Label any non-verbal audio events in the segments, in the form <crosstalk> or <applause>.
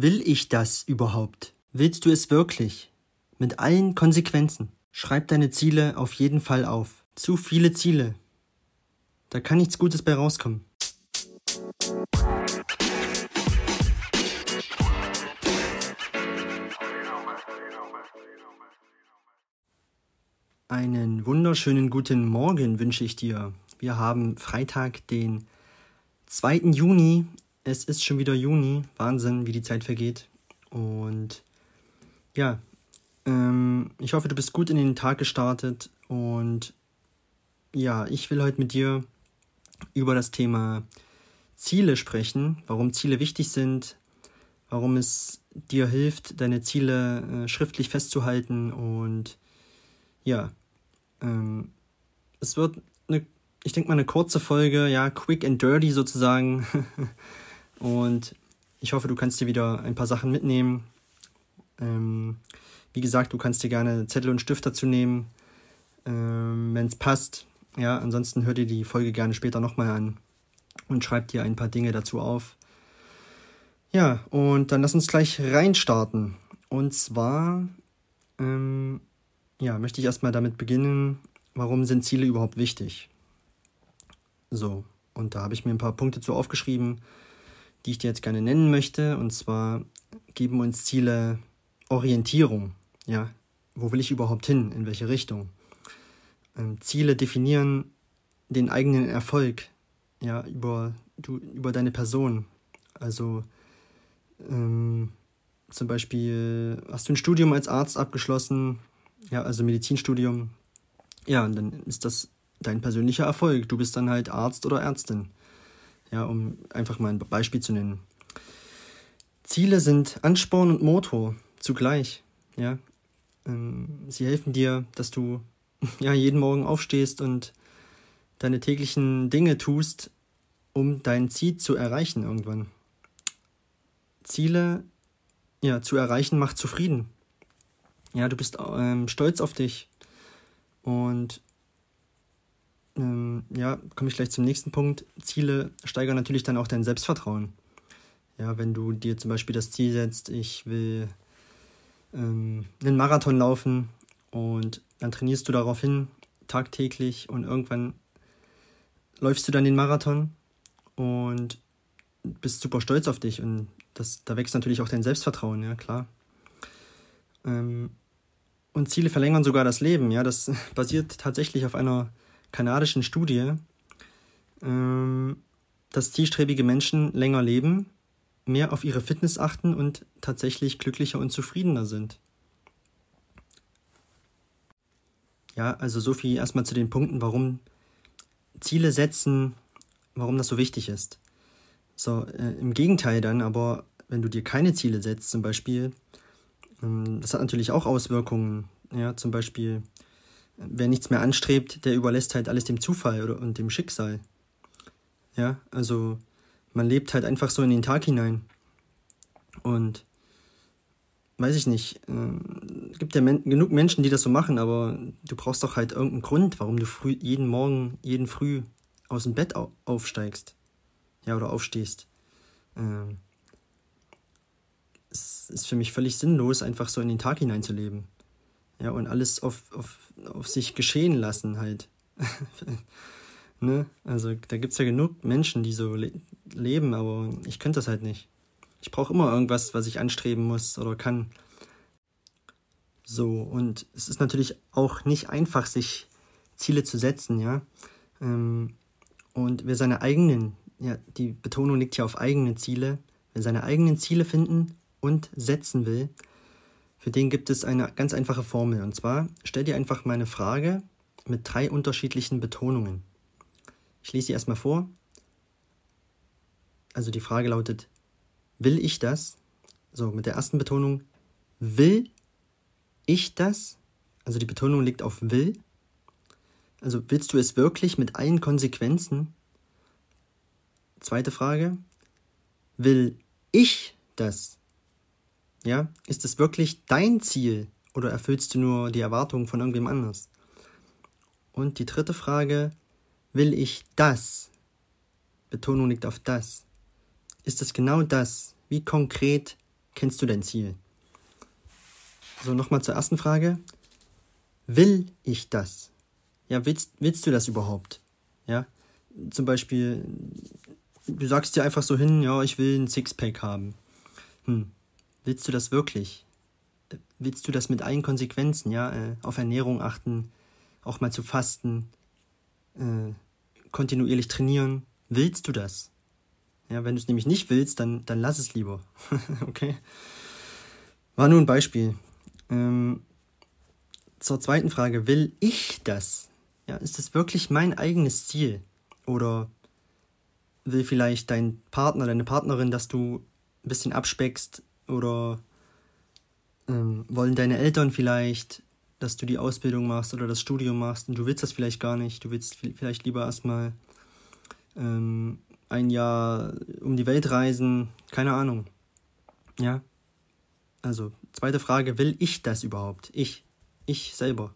Will ich das überhaupt? Willst du es wirklich? Mit allen Konsequenzen. Schreib deine Ziele auf jeden Fall auf. Zu viele Ziele. Da kann nichts Gutes bei rauskommen. Einen wunderschönen guten Morgen wünsche ich dir. Wir haben Freitag, den 2. Juni. Es ist schon wieder Juni. Wahnsinn, wie die Zeit vergeht. Und ja, ähm, ich hoffe, du bist gut in den Tag gestartet. Und ja, ich will heute mit dir über das Thema Ziele sprechen, warum Ziele wichtig sind, warum es dir hilft, deine Ziele äh, schriftlich festzuhalten und ja, ähm, es wird eine, ich denke mal, eine kurze Folge, ja, quick and dirty sozusagen. <laughs> und ich hoffe, du kannst dir wieder ein paar Sachen mitnehmen. Ähm, wie gesagt, du kannst dir gerne Zettel und Stift dazu nehmen, ähm, wenn es passt. Ja, ansonsten hör dir die Folge gerne später nochmal an und schreib dir ein paar Dinge dazu auf. Ja, und dann lass uns gleich reinstarten. Und zwar ähm, ja, möchte ich erstmal damit beginnen, warum sind Ziele überhaupt wichtig? So, und da habe ich mir ein paar Punkte zu aufgeschrieben, die ich dir jetzt gerne nennen möchte. Und zwar geben uns Ziele Orientierung. Ja, wo will ich überhaupt hin? In welche Richtung? Ähm, Ziele definieren den eigenen Erfolg. Ja, über, du, über deine Person. Also, ähm, zum Beispiel hast du ein Studium als Arzt abgeschlossen, ja, also Medizinstudium. Ja, und dann ist das dein persönlicher Erfolg. Du bist dann halt Arzt oder Ärztin. Ja, um einfach mal ein Beispiel zu nennen. Ziele sind Ansporn und Motor zugleich. Ja, ähm, sie helfen dir, dass du <laughs> ja jeden Morgen aufstehst und deine täglichen Dinge tust, um dein Ziel zu erreichen irgendwann. Ziele ja zu erreichen macht zufrieden ja, du bist ähm, stolz auf dich. Und ähm, ja, komme ich gleich zum nächsten Punkt. Ziele steigern natürlich dann auch dein Selbstvertrauen. Ja, wenn du dir zum Beispiel das Ziel setzt, ich will ähm, einen Marathon laufen und dann trainierst du darauf hin, tagtäglich und irgendwann läufst du dann den Marathon und bist super stolz auf dich und das, da wächst natürlich auch dein Selbstvertrauen, ja klar. Ähm, und Ziele verlängern sogar das Leben. Ja, das <laughs> basiert tatsächlich auf einer kanadischen Studie, ähm, dass zielstrebige Menschen länger leben, mehr auf ihre Fitness achten und tatsächlich glücklicher und zufriedener sind. Ja, also so viel erstmal zu den Punkten, warum Ziele setzen, warum das so wichtig ist. So, äh, im Gegenteil dann, aber wenn du dir keine Ziele setzt, zum Beispiel, ähm, das hat natürlich auch Auswirkungen. Ja, zum Beispiel, wer nichts mehr anstrebt, der überlässt halt alles dem Zufall oder, und dem Schicksal. Ja, also man lebt halt einfach so in den Tag hinein. Und weiß ich nicht, äh, gibt ja men genug Menschen, die das so machen, aber du brauchst doch halt irgendeinen Grund, warum du früh, jeden Morgen, jeden Früh aus dem Bett au aufsteigst. Ja, oder aufstehst. Ähm, es ist für mich völlig sinnlos, einfach so in den Tag hineinzuleben. Ja, und alles auf, auf, auf sich geschehen lassen halt. <laughs> ne? Also da gibt es ja genug Menschen, die so le leben, aber ich könnte das halt nicht. Ich brauche immer irgendwas, was ich anstreben muss oder kann. So, und es ist natürlich auch nicht einfach, sich Ziele zu setzen, ja. Ähm, und wer seine eigenen, ja, die Betonung liegt ja auf eigene Ziele, wer seine eigenen Ziele finden und setzen will, für den gibt es eine ganz einfache Formel. Und zwar stell dir einfach mal eine Frage mit drei unterschiedlichen Betonungen. Ich lese sie erstmal vor. Also die Frage lautet, will ich das? So, mit der ersten Betonung, will ich das? Also die Betonung liegt auf will. Also willst du es wirklich mit allen Konsequenzen? Zweite Frage, will ich das? Ja, ist es wirklich dein Ziel oder erfüllst du nur die Erwartungen von irgendwem anders? Und die dritte Frage, will ich das? Betonung liegt auf das. Ist es genau das? Wie konkret kennst du dein Ziel? So, nochmal zur ersten Frage. Will ich das? Ja, willst, willst du das überhaupt? Ja, zum Beispiel, du sagst dir einfach so hin, ja, ich will ein Sixpack haben. Hm, willst du das wirklich? Willst du das mit allen Konsequenzen, ja, äh, auf Ernährung achten, auch mal zu fasten, äh, kontinuierlich trainieren? Willst du das? Ja, wenn du es nämlich nicht willst, dann, dann lass es lieber. <laughs> okay? War nur ein Beispiel. Ähm, zur zweiten Frage, will ich das? Ja, ist das wirklich mein eigenes Ziel? Oder will vielleicht dein Partner, deine Partnerin, dass du ein bisschen abspeckst? Oder ähm, wollen deine Eltern vielleicht, dass du die Ausbildung machst oder das Studium machst und du willst das vielleicht gar nicht? Du willst vielleicht lieber erstmal ähm, ein Jahr um die Welt reisen? Keine Ahnung. Ja, also, zweite Frage, will ich das überhaupt? Ich. Ich selber.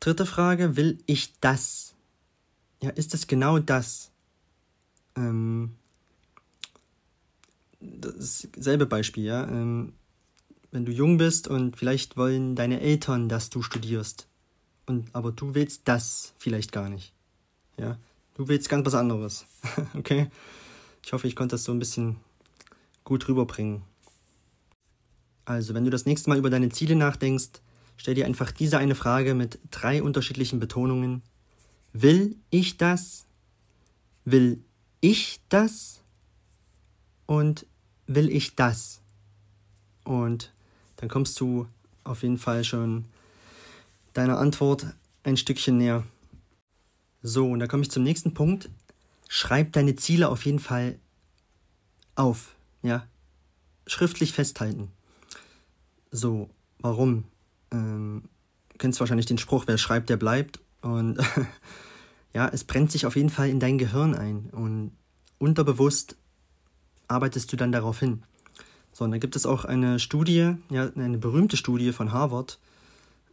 Dritte Frage, will ich das? Ja, ist es genau das? Ähm, dasselbe Beispiel, ja. Ähm, wenn du jung bist und vielleicht wollen deine Eltern, dass du studierst. Und, aber du willst das vielleicht gar nicht. Ja. Du willst ganz was anderes. <laughs> okay? Ich hoffe, ich konnte das so ein bisschen gut rüberbringen. Also, wenn du das nächste Mal über deine Ziele nachdenkst, stell dir einfach diese eine Frage mit drei unterschiedlichen Betonungen. Will ich das? Will ich das? Und will ich das? Und dann kommst du auf jeden Fall schon deiner Antwort ein Stückchen näher. So, und da komme ich zum nächsten Punkt. Schreib deine Ziele auf jeden Fall auf, ja? Schriftlich festhalten. So, warum? Ähm, kennst wahrscheinlich den Spruch, wer schreibt, der bleibt. Und <laughs> ja, es brennt sich auf jeden Fall in dein Gehirn ein. Und unterbewusst arbeitest du dann darauf hin. So, und da gibt es auch eine Studie, ja, eine berühmte Studie von Harvard,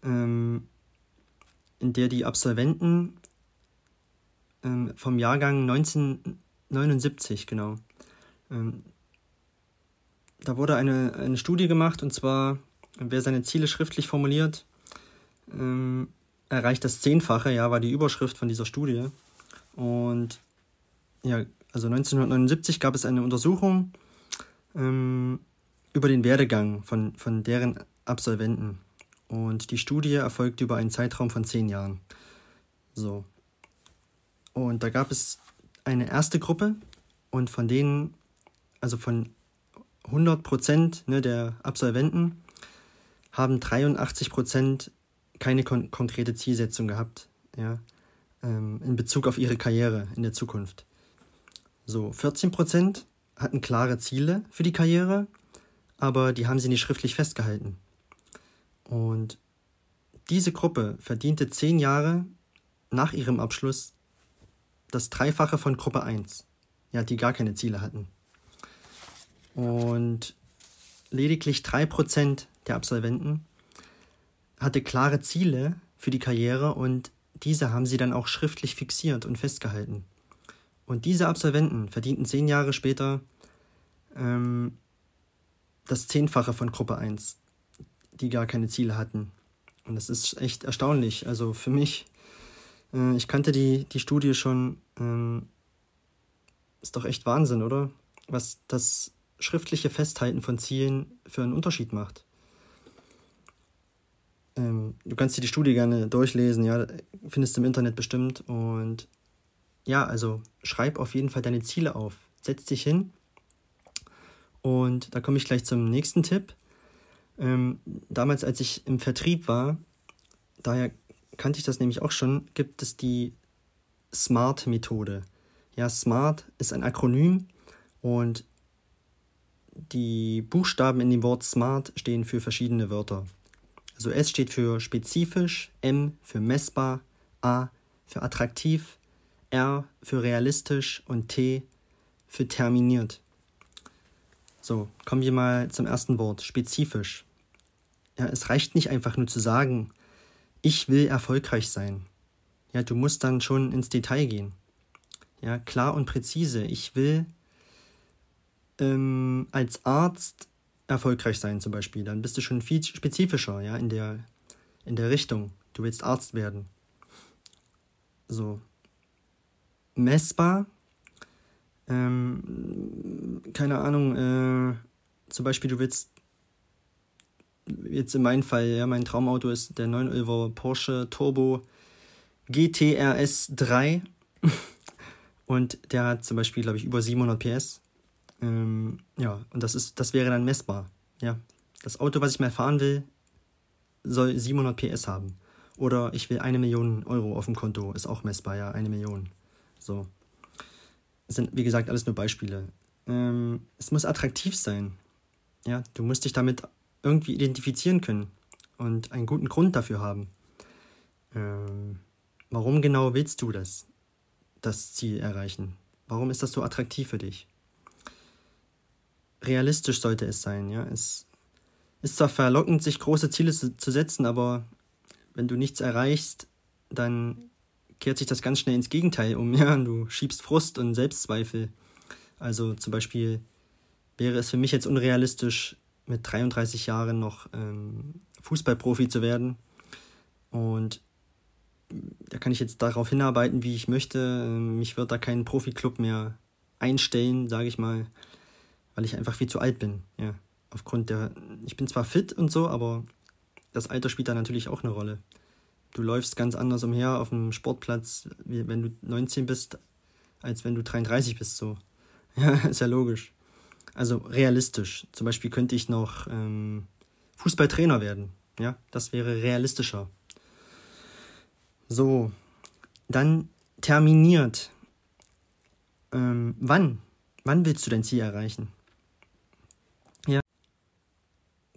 ähm, in der die Absolventen ähm, vom Jahrgang 1979, genau, ähm, da wurde eine, eine Studie gemacht und zwar wer seine Ziele schriftlich formuliert, ähm, erreicht das Zehnfache, ja, war die Überschrift von dieser Studie. Und ja, also 1979 gab es eine Untersuchung ähm, über den Werdegang von, von deren Absolventen. Und die Studie erfolgte über einen Zeitraum von zehn Jahren. So. Und da gab es eine erste Gruppe und von denen, also von 100 Prozent ne, der Absolventen, haben 83 Prozent keine kon konkrete Zielsetzung gehabt, ja, ähm, in Bezug auf ihre Karriere in der Zukunft. So, 14 Prozent hatten klare Ziele für die Karriere, aber die haben sie nicht schriftlich festgehalten. Und diese Gruppe verdiente zehn Jahre nach ihrem Abschluss das Dreifache von Gruppe 1, ja, die gar keine Ziele hatten. Und lediglich 3% der Absolventen hatte klare Ziele für die Karriere und diese haben sie dann auch schriftlich fixiert und festgehalten. Und diese Absolventen verdienten zehn Jahre später ähm, das Zehnfache von Gruppe 1, die gar keine Ziele hatten. Und das ist echt erstaunlich. Also für mich, äh, ich kannte die, die Studie schon, ähm, ist doch echt Wahnsinn, oder? Was das schriftliche Festhalten von Zielen für einen Unterschied macht. Ähm, du kannst dir die Studie gerne durchlesen, ja, findest du im Internet bestimmt. Und ja, also schreib auf jeden Fall deine Ziele auf. Setz dich hin. Und da komme ich gleich zum nächsten Tipp. Ähm, damals, als ich im Vertrieb war, daher kannte ich das nämlich auch schon, gibt es die SMART-Methode. Ja, SMART ist ein Akronym und die Buchstaben in dem Wort SMART stehen für verschiedene Wörter. Also S steht für spezifisch, M für messbar, A für attraktiv, R für realistisch und T für terminiert. So, kommen wir mal zum ersten Wort, spezifisch. Ja, es reicht nicht einfach nur zu sagen, ich will erfolgreich sein. Ja, du musst dann schon ins Detail gehen. Ja, klar und präzise. Ich will ähm, als Arzt erfolgreich sein zum Beispiel. Dann bist du schon viel spezifischer, ja, in der, in der Richtung. Du willst Arzt werden. So. Messbar. Ähm, keine Ahnung, äh, zum Beispiel du willst jetzt in meinem Fall, ja, mein Traumauto ist der 911 Porsche Turbo GTRS 3 <laughs> und der hat zum Beispiel, glaube ich, über 700 PS. Ähm, ja, und das ist, das wäre dann messbar. Ja, das Auto, was ich mal fahren will, soll 700 PS haben. Oder ich will eine Million Euro auf dem Konto, ist auch messbar, ja, eine Million. So. Das sind, wie gesagt, alles nur Beispiele. Ähm, es muss attraktiv sein. Ja, du musst dich damit irgendwie identifizieren können und einen guten Grund dafür haben. Ähm, warum genau willst du das, das Ziel erreichen? Warum ist das so attraktiv für dich? Realistisch sollte es sein, ja. Es ist zwar verlockend, sich große Ziele zu, zu setzen, aber wenn du nichts erreichst, dann kehrt sich das ganz schnell ins Gegenteil um, <laughs> ja. Du schiebst Frust und Selbstzweifel. Also zum Beispiel wäre es für mich jetzt unrealistisch, mit 33 Jahren noch ähm, Fußballprofi zu werden. Und da kann ich jetzt darauf hinarbeiten, wie ich möchte. Ähm, mich wird da kein Profiklub mehr einstellen, sage ich mal, weil ich einfach viel zu alt bin. Ja, aufgrund der, ich bin zwar fit und so, aber das Alter spielt da natürlich auch eine Rolle. Du läufst ganz anders umher auf dem Sportplatz, wenn du 19 bist, als wenn du 33 bist. So, <laughs> ja, ist ja logisch. Also realistisch. Zum Beispiel könnte ich noch ähm, Fußballtrainer werden. Ja, das wäre realistischer. So, dann terminiert. Ähm, wann? Wann willst du dein Ziel erreichen? Ja.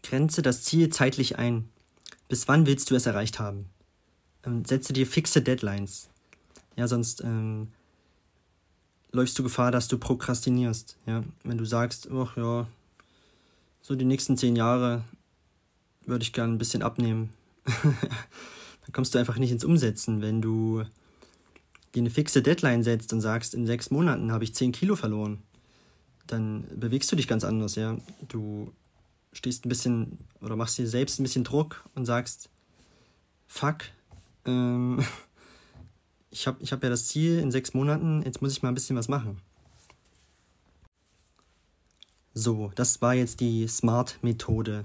Grenze das Ziel zeitlich ein. Bis wann willst du es erreicht haben? Ähm, setze dir fixe Deadlines. Ja, sonst ähm, läufst du Gefahr, dass du prokrastinierst. Ja? Wenn du sagst, ach ja, so die nächsten zehn Jahre würde ich gerne ein bisschen abnehmen. <laughs> dann kommst du einfach nicht ins Umsetzen. Wenn du dir eine fixe Deadline setzt und sagst, in sechs Monaten habe ich zehn Kilo verloren, dann bewegst du dich ganz anders, ja. Du stehst ein bisschen oder machst dir selbst ein bisschen Druck und sagst, fuck, ähm, <laughs> ich habe ich hab ja das Ziel in sechs Monaten, jetzt muss ich mal ein bisschen was machen. So, das war jetzt die SMART-Methode.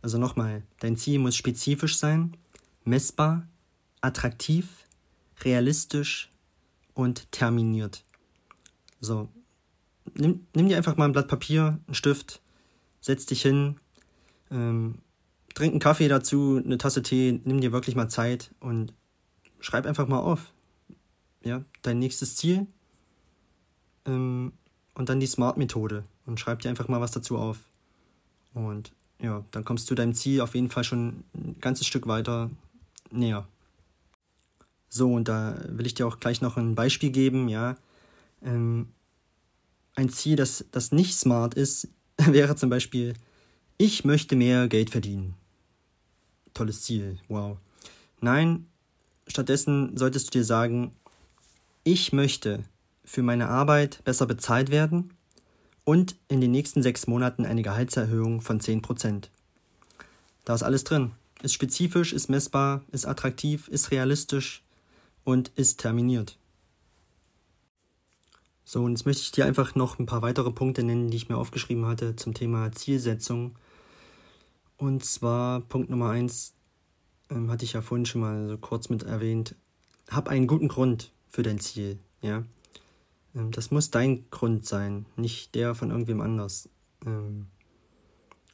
Also nochmal, dein Ziel muss spezifisch sein, messbar, attraktiv, realistisch und terminiert. So, nimm, nimm dir einfach mal ein Blatt Papier, einen Stift, setz dich hin, ähm, trink einen Kaffee dazu, eine Tasse Tee, nimm dir wirklich mal Zeit und schreib einfach mal auf ja, dein nächstes Ziel ähm, und dann die Smart-Methode und schreib dir einfach mal was dazu auf. Und ja, dann kommst du deinem Ziel auf jeden Fall schon ein ganzes Stück weiter näher. So, und da will ich dir auch gleich noch ein Beispiel geben, ja. Ähm, ein Ziel, das, das nicht smart ist, <laughs> wäre zum Beispiel, ich möchte mehr Geld verdienen. Tolles Ziel, wow. Nein, stattdessen solltest du dir sagen, ich möchte für meine Arbeit besser bezahlt werden und in den nächsten sechs Monaten eine Gehaltserhöhung von 10%. Da ist alles drin. Ist spezifisch, ist messbar, ist attraktiv, ist realistisch und ist terminiert. So, und jetzt möchte ich dir einfach noch ein paar weitere Punkte nennen, die ich mir aufgeschrieben hatte zum Thema Zielsetzung. Und zwar Punkt Nummer eins ähm, hatte ich ja vorhin schon mal so kurz mit erwähnt. Hab einen guten Grund für dein Ziel, ja. Ähm, das muss dein Grund sein, nicht der von irgendwem anders. Ähm,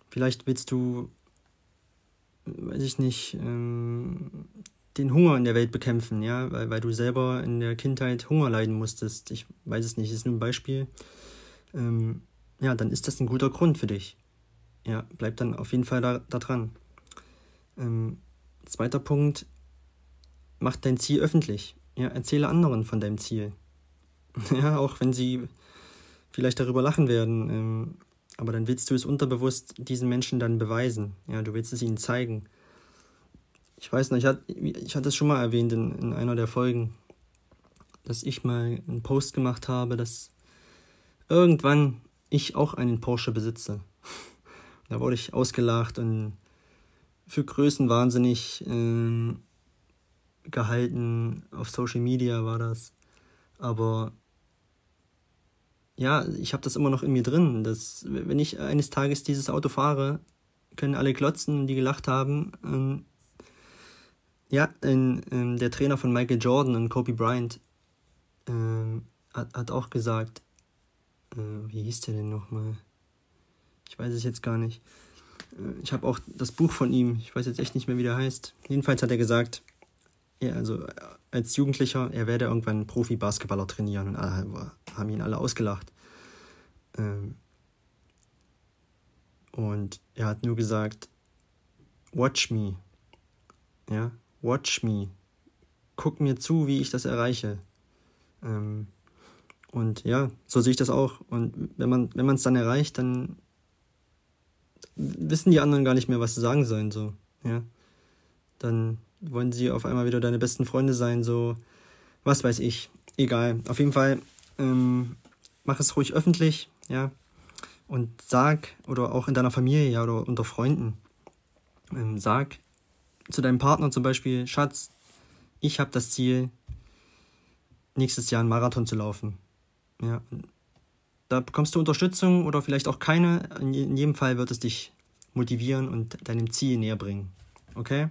vielleicht willst du, weiß ich nicht, ähm, den Hunger in der Welt bekämpfen, ja, weil, weil du selber in der Kindheit Hunger leiden musstest. Ich weiß es nicht, ist nur ein Beispiel. ja, dann ist das ein guter Grund für dich. Ja, bleib dann auf jeden Fall da, da dran. zweiter Punkt, mach dein Ziel öffentlich. Ja, erzähle anderen von deinem Ziel. <laughs> Ja, auch wenn sie vielleicht darüber lachen werden. Ähm, aber dann willst du es unterbewusst diesen Menschen dann beweisen. Ja, du willst es ihnen zeigen. Ich weiß noch, ich hatte, ich hatte es schon mal erwähnt in, in einer der Folgen, dass ich mal einen Post gemacht habe, dass irgendwann ich auch einen Porsche besitze. Da wurde ich ausgelacht und für Größen wahnsinnig äh, gehalten. Auf Social Media war das. Aber ja, ich habe das immer noch in mir drin. Dass, wenn ich eines Tages dieses Auto fahre, können alle klotzen, die gelacht haben. Ähm, ja, in, in, der Trainer von Michael Jordan und Kobe Bryant ähm, hat, hat auch gesagt, äh, wie hieß der denn nochmal? Ich weiß es jetzt gar nicht. Äh, ich habe auch das Buch von ihm, ich weiß jetzt echt nicht mehr, wie der heißt. Jedenfalls hat er gesagt, ja, also äh, als Jugendlicher, er werde irgendwann Profi-Basketballer trainieren und alle haben ihn alle ausgelacht. Ähm, und er hat nur gesagt, watch me. Ja, watch me. Guck mir zu, wie ich das erreiche. Ähm, und ja, so sehe ich das auch. Und wenn man es dann erreicht, dann wissen die anderen gar nicht mehr, was sie sagen sollen. So, ja, dann wollen sie auf einmal wieder deine besten Freunde sein. So, was weiß ich. Egal. Auf jeden Fall ähm, mach es ruhig öffentlich, ja. Und sag oder auch in deiner Familie ja oder unter Freunden ähm, sag zu deinem Partner zum Beispiel, Schatz, ich habe das Ziel, nächstes Jahr einen Marathon zu laufen. Ja. Da bekommst du Unterstützung oder vielleicht auch keine. In jedem Fall wird es dich motivieren und deinem Ziel näher bringen. Okay?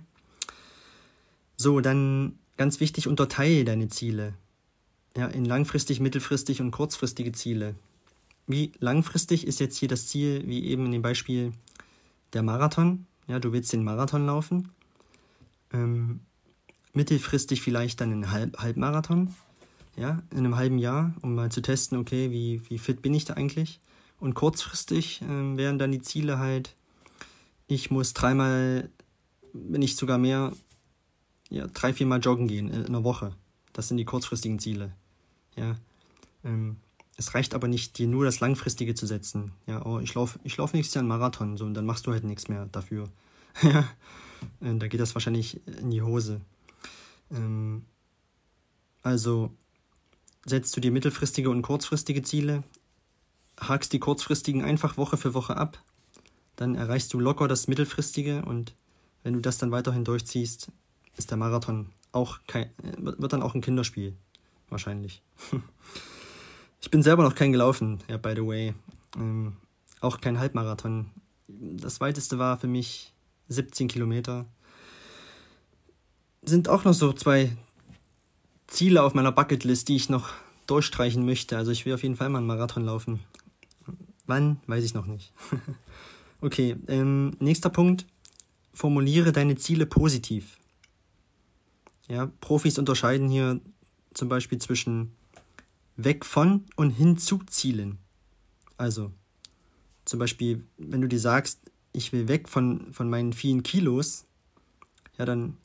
So, dann ganz wichtig, unterteile deine Ziele. Ja, in langfristig, mittelfristig und kurzfristige Ziele. Wie langfristig ist jetzt hier das Ziel, wie eben in dem Beispiel der Marathon. Ja, du willst den Marathon laufen. Ähm, mittelfristig vielleicht dann einen Halb Halbmarathon ja, in einem halben Jahr, um mal zu testen, okay, wie, wie fit bin ich da eigentlich. Und kurzfristig äh, wären dann die Ziele halt, ich muss dreimal, wenn nicht sogar mehr, ja, drei, viermal joggen gehen in einer Woche. Das sind die kurzfristigen Ziele. Ja. Ähm, es reicht aber nicht, dir nur das Langfristige zu setzen. Ja, oh, ich laufe ich lauf nächstes Jahr einen Marathon, so, und dann machst du halt nichts mehr dafür. <laughs> ja, äh, da geht das wahrscheinlich in die Hose. Ähm, also, setzt du dir mittelfristige und kurzfristige Ziele, hakst die kurzfristigen einfach Woche für Woche ab, dann erreichst du locker das mittelfristige und wenn du das dann weiterhin durchziehst, ist der Marathon auch kein, wird dann auch ein Kinderspiel. Wahrscheinlich. <laughs> Ich bin selber noch kein gelaufen, ja, by the way. Ähm, auch kein Halbmarathon. Das weiteste war für mich 17 Kilometer. Sind auch noch so zwei, Ziele auf meiner Bucketlist, die ich noch durchstreichen möchte. Also ich will auf jeden Fall mal einen Marathon laufen. Wann, weiß ich noch nicht. <laughs> okay, ähm, nächster Punkt. Formuliere deine Ziele positiv. Ja, Profis unterscheiden hier zum Beispiel zwischen weg von und hin zu Zielen. Also, zum Beispiel, wenn du dir sagst, ich will weg von, von meinen vielen Kilos, ja, dann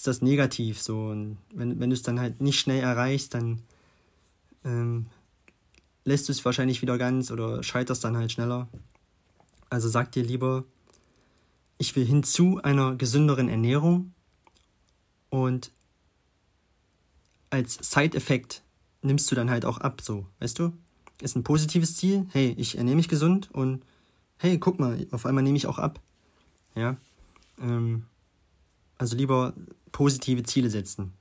ist das negativ so. Und wenn, wenn du es dann halt nicht schnell erreichst, dann ähm, lässt du es wahrscheinlich wieder ganz oder scheiterst dann halt schneller. Also sag dir lieber, ich will hin zu einer gesünderen Ernährung und als Side-Effekt nimmst du dann halt auch ab, so, weißt du? Ist ein positives Ziel, hey, ich ernähre mich gesund und hey, guck mal, auf einmal nehme ich auch ab. Ja. Ähm, also lieber positive Ziele setzen.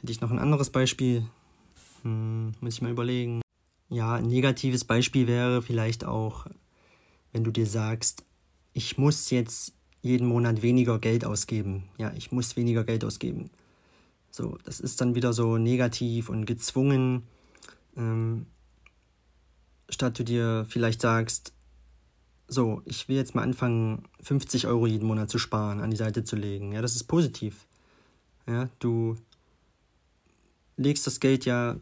Hätte ich noch ein anderes Beispiel? Hm, muss ich mal überlegen. Ja, ein negatives Beispiel wäre vielleicht auch, wenn du dir sagst, ich muss jetzt jeden Monat weniger Geld ausgeben. Ja, ich muss weniger Geld ausgeben. So, das ist dann wieder so negativ und gezwungen. Ähm, statt du dir vielleicht sagst, so, ich will jetzt mal anfangen, 50 Euro jeden Monat zu sparen, an die Seite zu legen. Ja, das ist positiv. Ja, du legst das Geld ja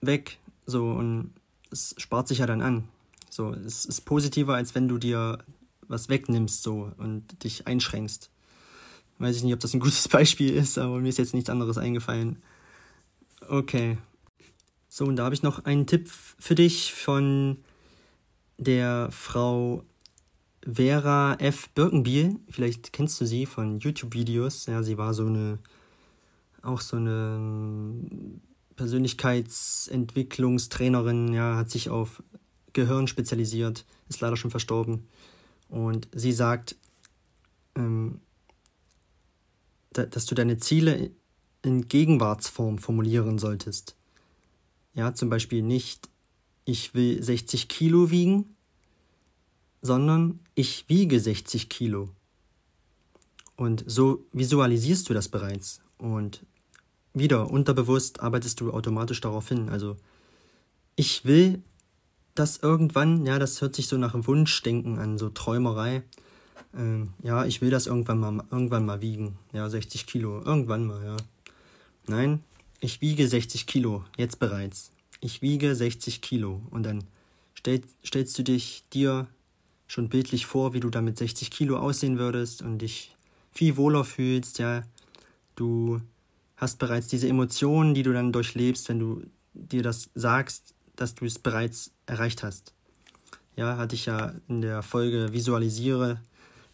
weg, so, und es spart sich ja dann an. So, es ist positiver, als wenn du dir was wegnimmst, so, und dich einschränkst. Weiß ich nicht, ob das ein gutes <laughs> Beispiel ist, aber mir ist jetzt nichts anderes eingefallen. Okay. So, und da habe ich noch einen Tipp für dich von der Frau Vera F. Birkenbiel. Vielleicht kennst du sie von YouTube-Videos. Ja, sie war so eine, auch so eine ähm, Persönlichkeitsentwicklungstrainerin, ja, hat sich auf Gehirn spezialisiert, ist leider schon verstorben. Und sie sagt, ähm, da, dass du deine Ziele in Gegenwartsform formulieren solltest. Ja, zum Beispiel nicht, ich will 60 Kilo wiegen, sondern ich wiege 60 Kilo. Und so visualisierst du das bereits. Und wieder, unterbewusst arbeitest du automatisch darauf hin. Also, ich will das irgendwann, ja, das hört sich so nach Wunschdenken an, so Träumerei. Ähm, ja, ich will das irgendwann mal, irgendwann mal wiegen. Ja, 60 Kilo. Irgendwann mal, ja. Nein, ich wiege 60 Kilo, jetzt bereits. Ich wiege 60 Kilo. Und dann stell, stellst du dich dir schon bildlich vor, wie du damit 60 Kilo aussehen würdest und dich viel wohler fühlst, ja. Du hast bereits diese Emotionen, die du dann durchlebst, wenn du dir das sagst, dass du es bereits erreicht hast. Ja, hatte ich ja in der Folge Visualisiere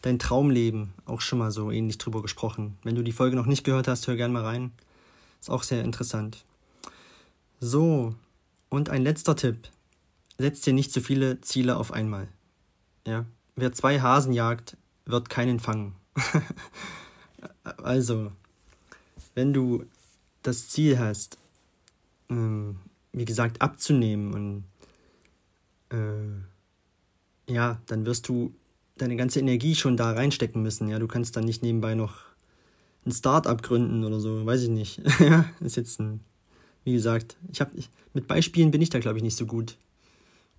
dein Traumleben auch schon mal so ähnlich drüber gesprochen. Wenn du die Folge noch nicht gehört hast, hör gerne mal rein. Ist auch sehr interessant. So, und ein letzter Tipp. Setz dir nicht zu viele Ziele auf einmal. Ja, wer zwei Hasen jagt, wird keinen fangen. <laughs> also, wenn du das Ziel hast, ähm, wie gesagt, abzunehmen und äh, ja, dann wirst du deine ganze Energie schon da reinstecken müssen. Ja, du kannst dann nicht nebenbei noch ein Start-up gründen oder so, weiß ich nicht. <laughs> ist jetzt ein, wie gesagt, ich habe mit Beispielen bin ich da glaube ich nicht so gut.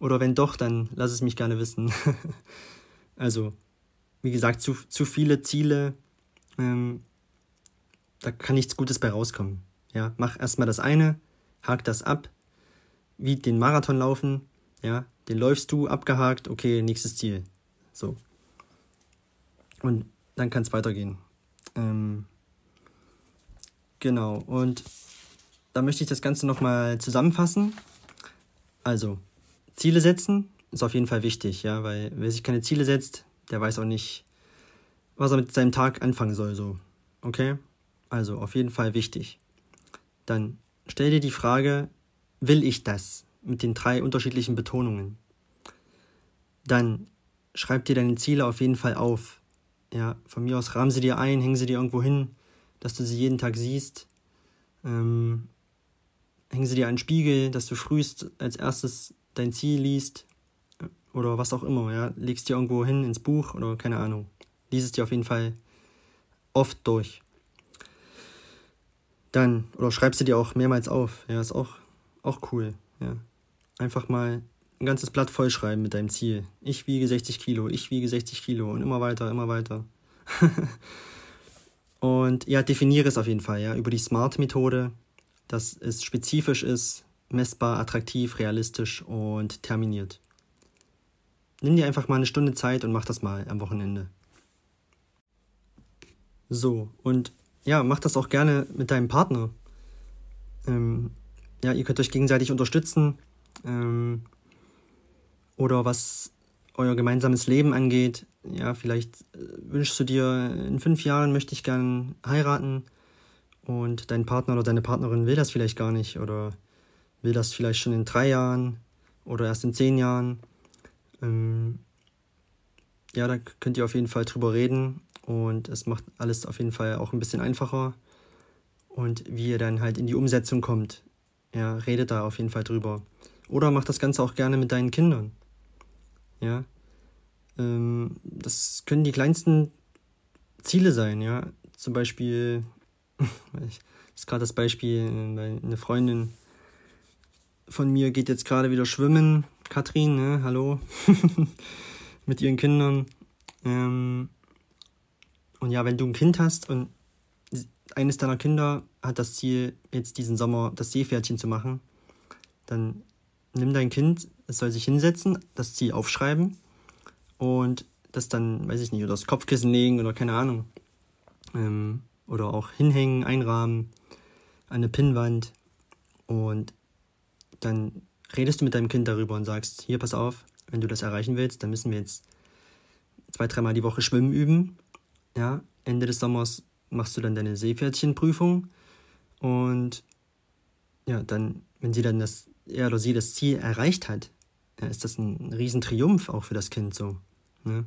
Oder wenn doch, dann lass es mich gerne wissen. <laughs> also, wie gesagt, zu, zu viele Ziele, ähm, da kann nichts Gutes bei rauskommen. Ja, mach erstmal das eine, hak das ab, wie den Marathon laufen, ja, den läufst du, abgehakt, okay, nächstes Ziel. So. Und dann kann es weitergehen. Ähm, genau, und da möchte ich das Ganze nochmal zusammenfassen. Also, Ziele setzen ist auf jeden Fall wichtig, ja, weil wer sich keine Ziele setzt, der weiß auch nicht, was er mit seinem Tag anfangen soll, so. Okay? Also, auf jeden Fall wichtig. Dann stell dir die Frage, will ich das? Mit den drei unterschiedlichen Betonungen. Dann schreib dir deine Ziele auf jeden Fall auf. Ja, von mir aus rahmen sie dir ein, hängen sie dir irgendwo hin, dass du sie jeden Tag siehst. Ähm, hängen sie dir einen Spiegel, dass du frühst als erstes dein Ziel liest oder was auch immer, ja, legst dir irgendwo hin ins Buch oder keine Ahnung. Lies es dir auf jeden Fall oft durch. Dann, oder schreibst du dir auch mehrmals auf, ja, ist auch, auch cool, ja. Einfach mal ein ganzes Blatt vollschreiben mit deinem Ziel. Ich wiege 60 Kilo, ich wiege 60 Kilo und immer weiter, immer weiter. <laughs> und ja, definiere es auf jeden Fall, ja, über die Smart-Methode, dass es spezifisch ist, messbar, attraktiv, realistisch und terminiert. Nimm dir einfach mal eine Stunde Zeit und mach das mal am Wochenende. So, und ja, mach das auch gerne mit deinem Partner. Ähm, ja, ihr könnt euch gegenseitig unterstützen. Ähm, oder was euer gemeinsames Leben angeht. Ja, vielleicht äh, wünschst du dir, in fünf Jahren möchte ich gern heiraten und dein Partner oder deine Partnerin will das vielleicht gar nicht oder will das vielleicht schon in drei Jahren oder erst in zehn Jahren. Ähm, ja, da könnt ihr auf jeden Fall drüber reden und es macht alles auf jeden Fall auch ein bisschen einfacher. Und wie ihr dann halt in die Umsetzung kommt, ja, redet da auf jeden Fall drüber. Oder macht das Ganze auch gerne mit deinen Kindern. Ja, ähm, das können die kleinsten Ziele sein, ja. Zum Beispiel, <laughs> das ist gerade das Beispiel, eine Freundin von mir geht jetzt gerade wieder schwimmen. Katrin, ne? Hallo. <laughs> Mit ihren Kindern. Ähm, und ja, wenn du ein Kind hast und eines deiner Kinder hat das Ziel, jetzt diesen Sommer das Seepferdchen zu machen, dann nimm dein Kind, es soll sich hinsetzen, das Ziel aufschreiben und das dann, weiß ich nicht, oder das Kopfkissen legen oder keine Ahnung. Ähm, oder auch hinhängen, einrahmen, an eine Pinnwand und dann redest du mit deinem Kind darüber und sagst, hier, pass auf, wenn du das erreichen willst, dann müssen wir jetzt zwei, dreimal die Woche schwimmen üben. Ja, Ende des Sommers machst du dann deine Seepferdchenprüfung und ja, dann, wenn sie dann das, er oder sie das Ziel erreicht hat, ja, ist das ein Riesentriumph auch für das Kind so. Ne?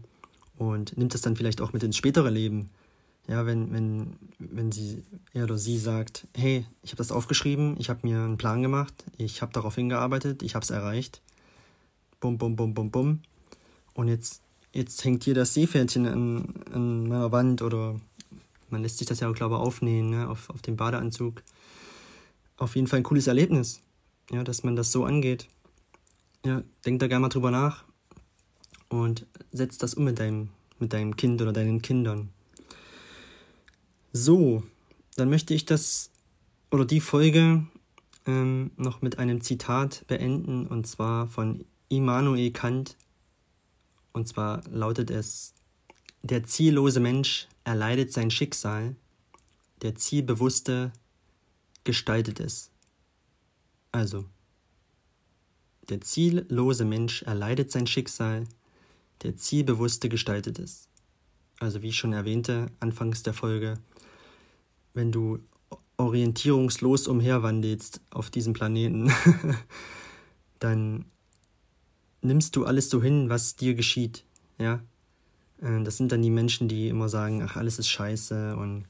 Und nimmt das dann vielleicht auch mit ins spätere Leben. Ja, wenn, wenn, wenn sie, er oder sie sagt, hey, ich habe das aufgeschrieben, ich habe mir einen Plan gemacht, ich habe darauf hingearbeitet, ich habe es erreicht. Bum, bum, bum, bum, bum. Und jetzt, jetzt hängt hier das Seepferdchen an, an meiner Wand oder man lässt sich das ja auch, glaube ich, aufnähen, ne, auf, auf dem Badeanzug. Auf jeden Fall ein cooles Erlebnis, ja, dass man das so angeht. Ja, denk da gerne mal drüber nach und setz das um mit deinem, mit deinem Kind oder deinen Kindern. So, dann möchte ich das oder die Folge ähm, noch mit einem Zitat beenden und zwar von Immanuel Kant. Und zwar lautet es: Der ziellose Mensch erleidet sein Schicksal, der Zielbewusste gestaltet es. Also, der ziellose Mensch erleidet sein Schicksal, der Zielbewusste gestaltet es. Also wie ich schon erwähnte, anfangs der Folge, wenn du orientierungslos umherwandelst auf diesem Planeten, <laughs> dann nimmst du alles so hin, was dir geschieht. Ja, äh, das sind dann die Menschen, die immer sagen, ach, alles ist scheiße und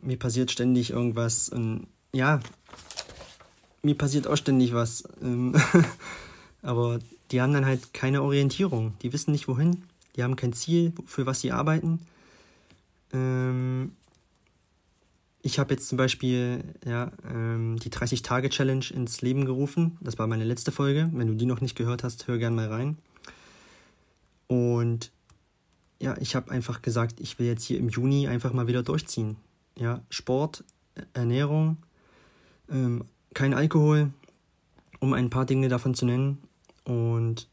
mir passiert ständig irgendwas und ja, mir passiert auch ständig was. Ähm, <laughs> aber die haben dann halt keine Orientierung. Die wissen nicht wohin. Die haben kein Ziel, für was sie arbeiten. Ähm, ich habe jetzt zum Beispiel ja, ähm, die 30-Tage-Challenge ins Leben gerufen. Das war meine letzte Folge. Wenn du die noch nicht gehört hast, hör gerne mal rein. Und ja, ich habe einfach gesagt, ich will jetzt hier im Juni einfach mal wieder durchziehen. Ja, Sport, Ernährung, ähm, kein Alkohol, um ein paar Dinge davon zu nennen. Und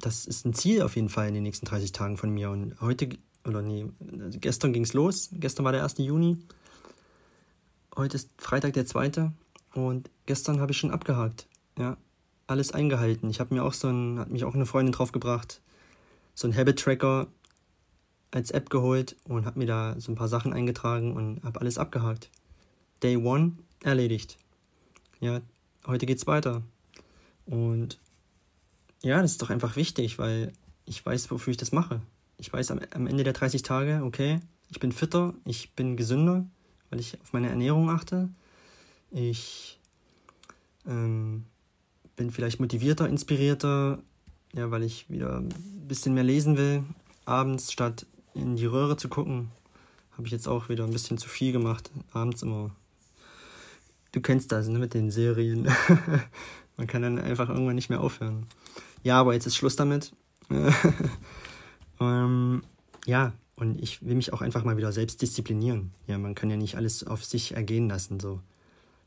das ist ein Ziel auf jeden Fall in den nächsten 30 Tagen von mir. Und heute, oder nee, also gestern ging es los. Gestern war der 1. Juni. Heute ist Freitag der 2. Und gestern habe ich schon abgehakt. Ja, alles eingehalten. Ich habe mir auch so ein, hat mich auch eine Freundin draufgebracht, so ein Habit Tracker als App geholt und habe mir da so ein paar Sachen eingetragen und habe alles abgehakt. Day One erledigt. Ja, heute geht's weiter. Und ja, das ist doch einfach wichtig, weil ich weiß, wofür ich das mache. Ich weiß am, am Ende der 30 Tage, okay, ich bin fitter, ich bin gesünder, weil ich auf meine Ernährung achte. Ich ähm, bin vielleicht motivierter, inspirierter, ja, weil ich wieder ein bisschen mehr lesen will. Abends statt in die Röhre zu gucken, habe ich jetzt auch wieder ein bisschen zu viel gemacht. Abends immer. Du kennst das, ne, mit den Serien. <laughs> Man kann dann einfach irgendwann nicht mehr aufhören. Ja, aber jetzt ist Schluss damit. <laughs> ähm, ja, und ich will mich auch einfach mal wieder selbst disziplinieren. Ja, man kann ja nicht alles auf sich ergehen lassen. So,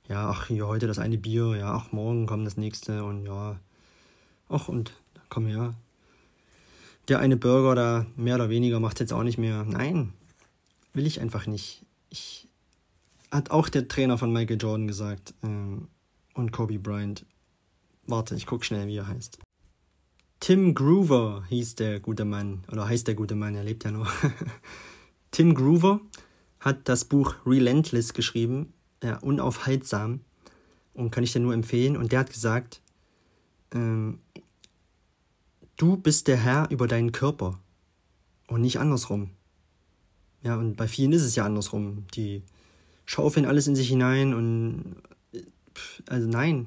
ja, ach, hier heute das eine Bier, ja, ach, morgen kommt das nächste und ja, ach, und komm her. Der eine Burger da mehr oder weniger macht jetzt auch nicht mehr. Nein, will ich einfach nicht. Ich, hat auch der Trainer von Michael Jordan gesagt ähm, und Kobe Bryant. Warte, ich guck schnell, wie er heißt. Tim Groover hieß der gute Mann, oder heißt der gute Mann, er lebt ja noch. <laughs> Tim Groover hat das Buch Relentless geschrieben, ja, unaufhaltsam, und kann ich dir nur empfehlen. Und der hat gesagt, ähm, du bist der Herr über deinen Körper und nicht andersrum. Ja, und bei vielen ist es ja andersrum. Die schaufeln alles in sich hinein und also nein,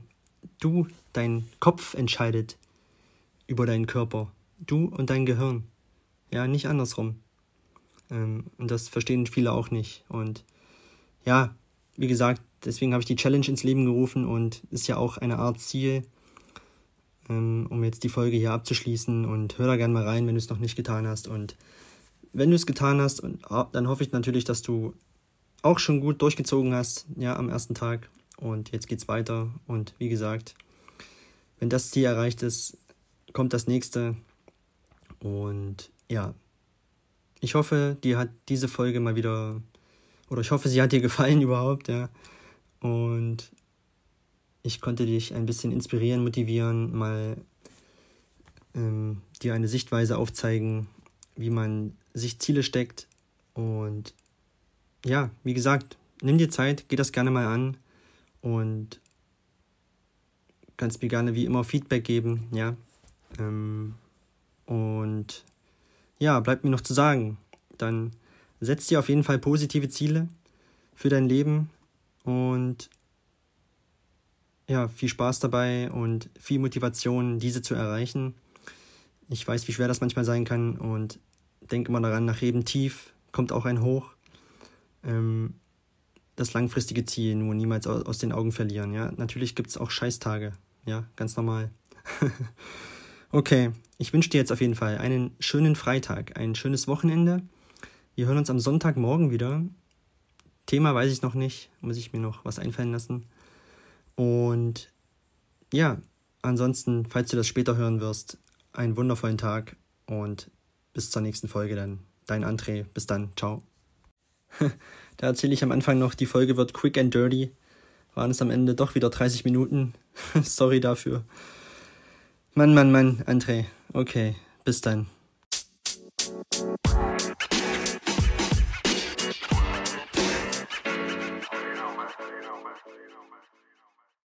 du, dein Kopf entscheidet über deinen Körper. Du und dein Gehirn. Ja, nicht andersrum. Ähm, und das verstehen viele auch nicht. Und ja, wie gesagt, deswegen habe ich die Challenge ins Leben gerufen und ist ja auch eine Art Ziel, ähm, um jetzt die Folge hier abzuschließen. Und hör da gerne mal rein, wenn du es noch nicht getan hast. Und wenn du es getan hast, ah, dann hoffe ich natürlich, dass du auch schon gut durchgezogen hast, ja, am ersten Tag. Und jetzt geht's weiter. Und wie gesagt, wenn das Ziel erreicht ist, kommt das nächste. Und ja, ich hoffe, dir hat diese Folge mal wieder, oder ich hoffe, sie hat dir gefallen <laughs> überhaupt, ja. Und ich konnte dich ein bisschen inspirieren, motivieren, mal ähm, dir eine Sichtweise aufzeigen, wie man sich Ziele steckt. Und ja, wie gesagt, nimm dir Zeit, geh das gerne mal an und kannst mir gerne wie immer Feedback geben, ja Ähm, und ja, bleibt mir noch zu sagen, dann setz dir auf jeden Fall positive Ziele für dein Leben und ja, viel Spaß dabei und viel Motivation, diese zu erreichen. Ich weiß, wie schwer das manchmal sein kann und denke immer daran, nach jedem Tief kommt auch ein Hoch. Ähm, das langfristige Ziel nur niemals aus den Augen verlieren. Ja, natürlich gibt es auch Scheißtage. Ja, ganz normal. <laughs> okay, ich wünsche dir jetzt auf jeden Fall einen schönen Freitag, ein schönes Wochenende. Wir hören uns am Sonntagmorgen wieder. Thema weiß ich noch nicht, muss ich mir noch was einfallen lassen. Und ja, ansonsten, falls du das später hören wirst, einen wundervollen Tag und bis zur nächsten Folge dann. Dein André, bis dann, ciao. <laughs> da erzähle ich am Anfang noch, die Folge wird quick and dirty. Waren es am Ende doch wieder 30 Minuten. <laughs> Sorry dafür. Mann, Mann, Mann, André. Okay, bis dann.